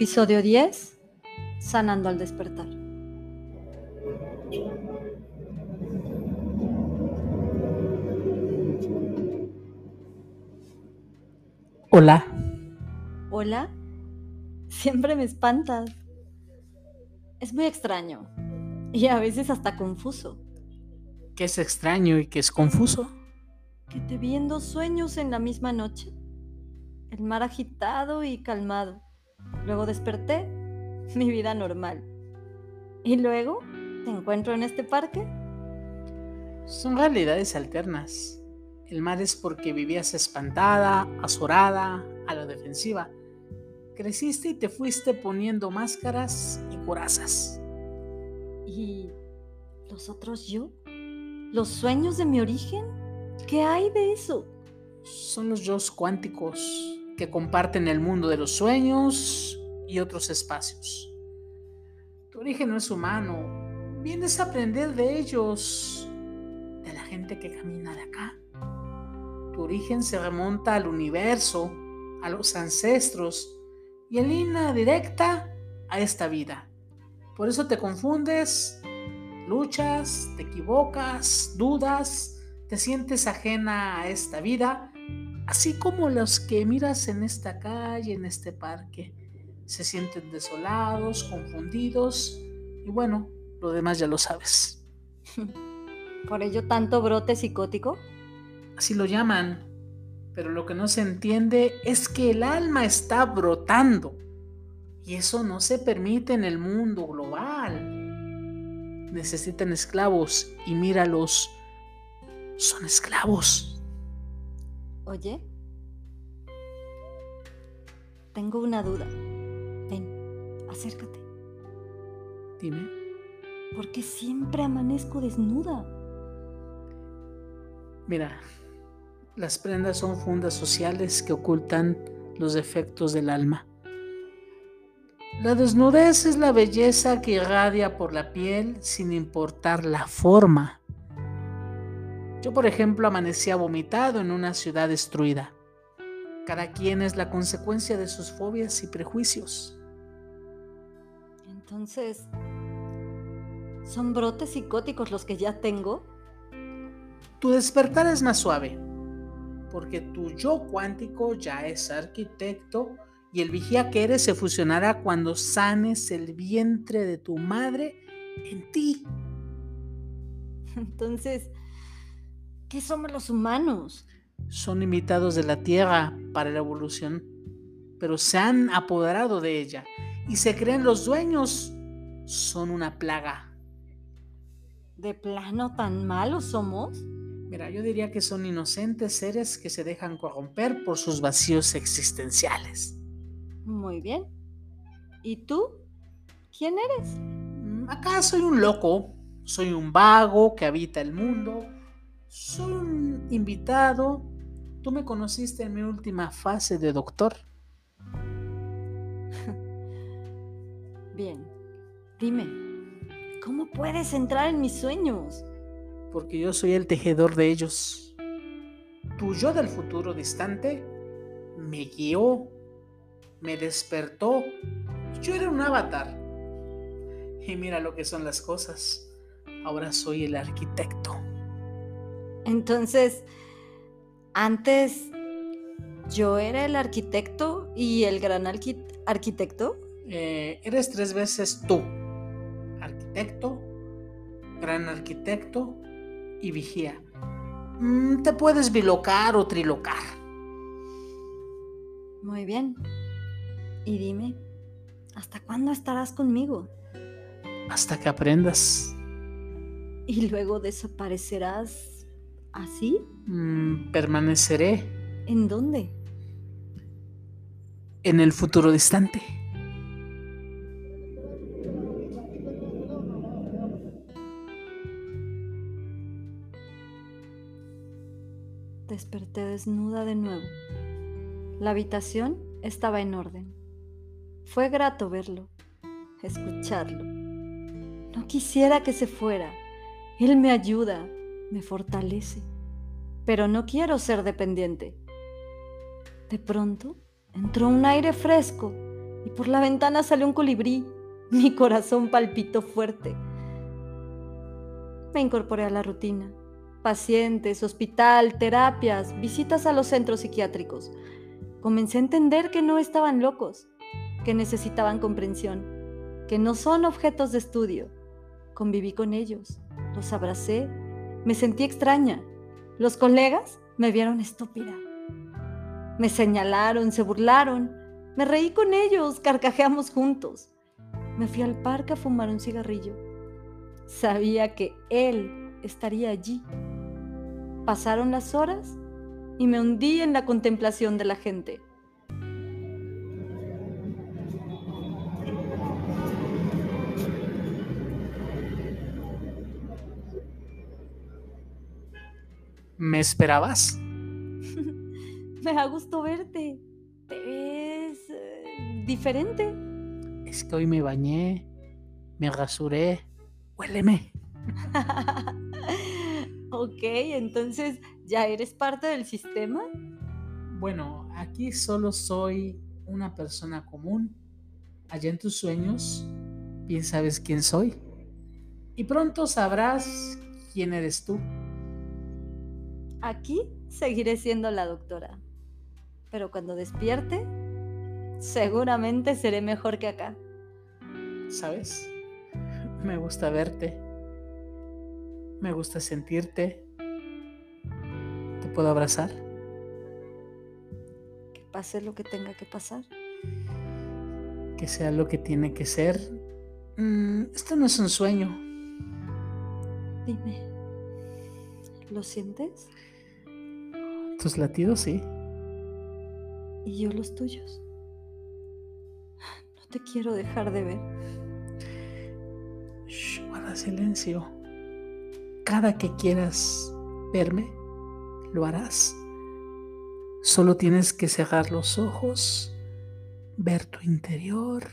Episodio 10. Sanando al despertar. Hola. Hola. Siempre me espantas. Es muy extraño. Y a veces hasta confuso. ¿Qué es extraño y qué es confuso? Que te vi en dos sueños en la misma noche. El mar agitado y calmado. Luego desperté, mi vida normal. Y luego te encuentro en este parque. Son realidades alternas. El mar es porque vivías espantada, azorada, a la defensiva. Creciste y te fuiste poniendo máscaras y corazas. ¿Y los otros yo? ¿Los sueños de mi origen? ¿Qué hay de eso? Son los yo cuánticos que comparten el mundo de los sueños y otros espacios. Tu origen no es humano, vienes a aprender de ellos, de la gente que camina de acá. Tu origen se remonta al universo, a los ancestros y en línea directa a esta vida. Por eso te confundes, luchas, te equivocas, dudas, te sientes ajena a esta vida, así como los que miras en esta calle, en este parque se sienten desolados, confundidos y bueno, lo demás ya lo sabes. ¿Por ello tanto brote psicótico? Así lo llaman, pero lo que no se entiende es que el alma está brotando y eso no se permite en el mundo global. Necesitan esclavos y míralos, son esclavos. Oye, tengo una duda. Ven, acércate. Dime. ¿Por qué siempre amanezco desnuda? Mira, las prendas son fundas sociales que ocultan los defectos del alma. La desnudez es la belleza que irradia por la piel sin importar la forma. Yo, por ejemplo, amanecía vomitado en una ciudad destruida. Cada quien es la consecuencia de sus fobias y prejuicios. Entonces, ¿son brotes psicóticos los que ya tengo? Tu despertar es más suave, porque tu yo cuántico ya es arquitecto y el vigía que eres se fusionará cuando sanes el vientre de tu madre en ti. Entonces, ¿qué somos los humanos? Son invitados de la Tierra para la evolución, pero se han apoderado de ella y se creen los dueños, son una plaga. ¿De plano tan malos somos? Mira, yo diría que son inocentes seres que se dejan corromper por sus vacíos existenciales. Muy bien. ¿Y tú? ¿Quién eres? Mm, Acá soy un loco, soy un vago que habita el mundo, soy un invitado. Tú me conociste en mi última fase de doctor. Bien. Dime, ¿cómo puedes entrar en mis sueños? porque yo soy el tejedor de ellos. Tu yo del futuro distante me guió, me despertó. Yo era un avatar. Y mira lo que son las cosas. Ahora soy el arquitecto. Entonces, antes yo era el arquitecto y el gran arqui- arquitecto. Eh, eres tres veces tú. Arquitecto, gran arquitecto y vigía. Mm, te puedes bilocar o trilocar. Muy bien. Y dime, ¿hasta cuándo estarás conmigo? Hasta que aprendas. ¿Y luego desaparecerás así? Mm, permaneceré ¿En dónde? en el futuro distante. Desperté desnuda de nuevo. La habitación estaba en orden. Fue grato verlo, escucharlo. No quisiera que se fuera. Él me ayuda, me fortalece, pero no quiero ser dependiente. De pronto entró un aire fresco y por la ventana salió un colibrí. Mi corazón palpitó fuerte. Me incorporé a la rutina. Pacientes, hospital, terapias, visitas a los centros psiquiátricos. Comencé a entender que no estaban locos, que necesitaban comprensión, que no son objetos de estudio. Conviví con ellos, los abracé, me sentí extraña. Los colegas me vieron estúpida. Me señalaron, se burlaron, me reí con ellos, carcajeamos juntos. Me fui al parque a fumar un cigarrillo. Sabía que él estaría allí. Pasaron las horas y me hundí en la contemplación de la gente. ¿Me esperabas? me da gusto verte. Te ves eh, diferente. Es que hoy me bañé, me rasuré. Huéleme. ok, entonces, ¿ya eres parte del sistema? Bueno, aquí solo soy una persona común. Allá en tus sueños, bien sabes quién soy. Y pronto sabrás quién eres tú. Aquí seguiré siendo la doctora. Pero cuando despierte, seguramente seré mejor que acá. ¿Sabes? Me gusta verte. Me gusta sentirte. ¿Te puedo abrazar? Que pase lo que tenga que pasar. Que sea lo que tiene que ser. Mm, esto no es un sueño. Dime, ¿lo sientes? Tus latidos sí. Y yo los tuyos. No te quiero dejar de ver. Shh, guarda silencio. Cada que quieras verme, lo harás. Solo tienes que cerrar los ojos, ver tu interior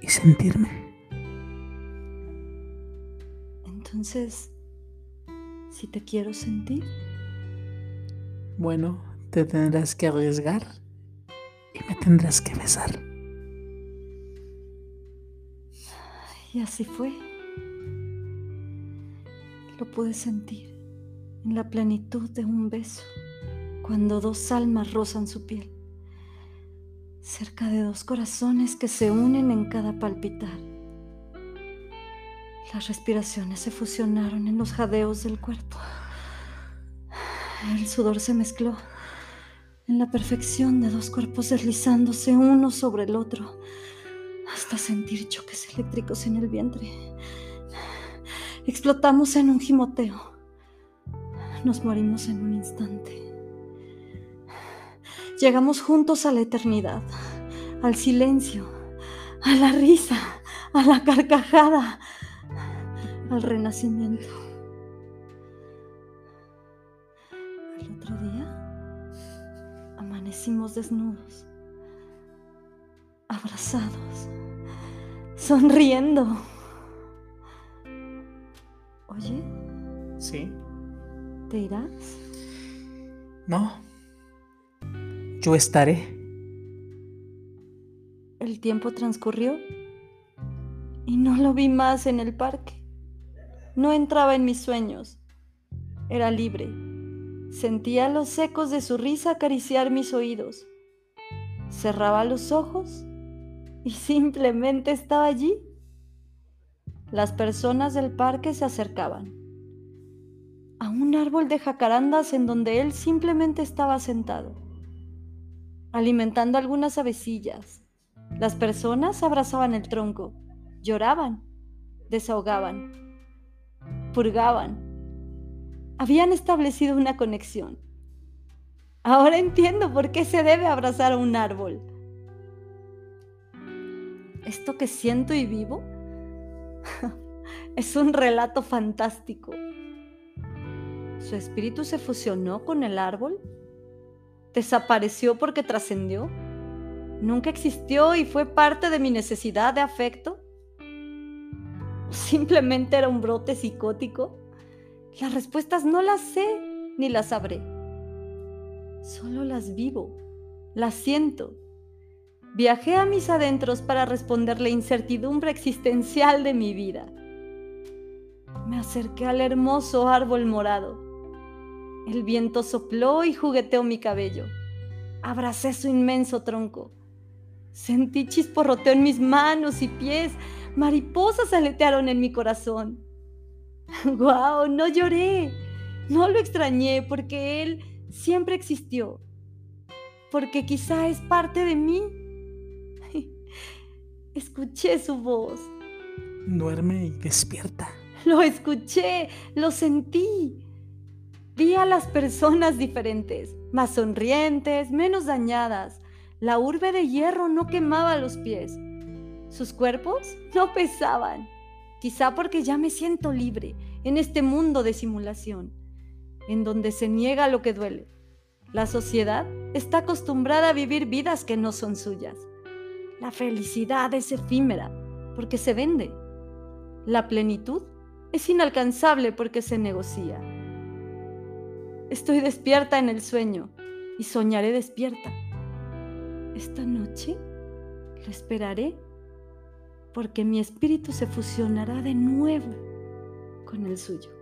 y sentirme. Entonces, si te quiero sentir, bueno, te tendrás que arriesgar y me tendrás que besar. Y así fue. Lo pude sentir en la plenitud de un beso, cuando dos almas rozan su piel, cerca de dos corazones que se unen en cada palpitar. Las respiraciones se fusionaron en los jadeos del cuerpo. El sudor se mezcló en la perfección de dos cuerpos deslizándose uno sobre el otro hasta sentir choques eléctricos en el vientre. Explotamos en un gimoteo. Nos morimos en un instante. Llegamos juntos a la eternidad, al silencio, a la risa, a la carcajada, al renacimiento. Desnudos, abrazados, sonriendo. Oye. Sí. ¿Te irás? No. Yo estaré. El tiempo transcurrió y no lo vi más en el parque. No entraba en mis sueños. Era libre Sentía los ecos de su risa acariciar mis oídos. Cerraba los ojos y simplemente estaba allí. Las personas del parque se acercaban a un árbol de jacarandas en donde él simplemente estaba sentado, alimentando algunas avecillas. Las personas abrazaban el tronco, lloraban, desahogaban, purgaban habían establecido una conexión. Ahora entiendo por qué se debe abrazar a un árbol. Esto que siento y vivo es un relato fantástico. ¿Su espíritu se fusionó con el árbol? ¿Desapareció porque trascendió? ¿Nunca existió y fue parte de mi necesidad de afecto? ¿O simplemente era un brote psicótico? Las respuestas no las sé ni las sabré. Solo las vivo, las siento Viajé a mis adentros para responder la incertidumbre existencial de mi vida. Me acerqué al hermoso árbol morado. El viento sopló y jugueteó mi cabello. Abracé su inmenso tronco. Sentí chisporroteo en mis manos y pies. Mariposas aletearon en mi corazón. ¡Guau! No lloré. No lo extrañé porque él siempre existió. Porque quizá es parte de mí. Escuché su voz. Duerme y despierta. Lo escuché, lo sentí. Vi a las personas diferentes, más sonrientes, menos dañadas. La urbe de hierro no quemaba los pies. Sus cuerpos no pesaban. Quizá porque ya me siento libre en este mundo de simulación, en donde se niega lo que duele. La sociedad está acostumbrada a vivir vidas que no son suyas. La felicidad es efímera porque se vende. La plenitud es inalcanzable porque se negocia. Estoy despierta en el sueño y soñaré despierta. Esta noche lo esperaré porque mi espíritu se fusionará de nuevo con el suyo.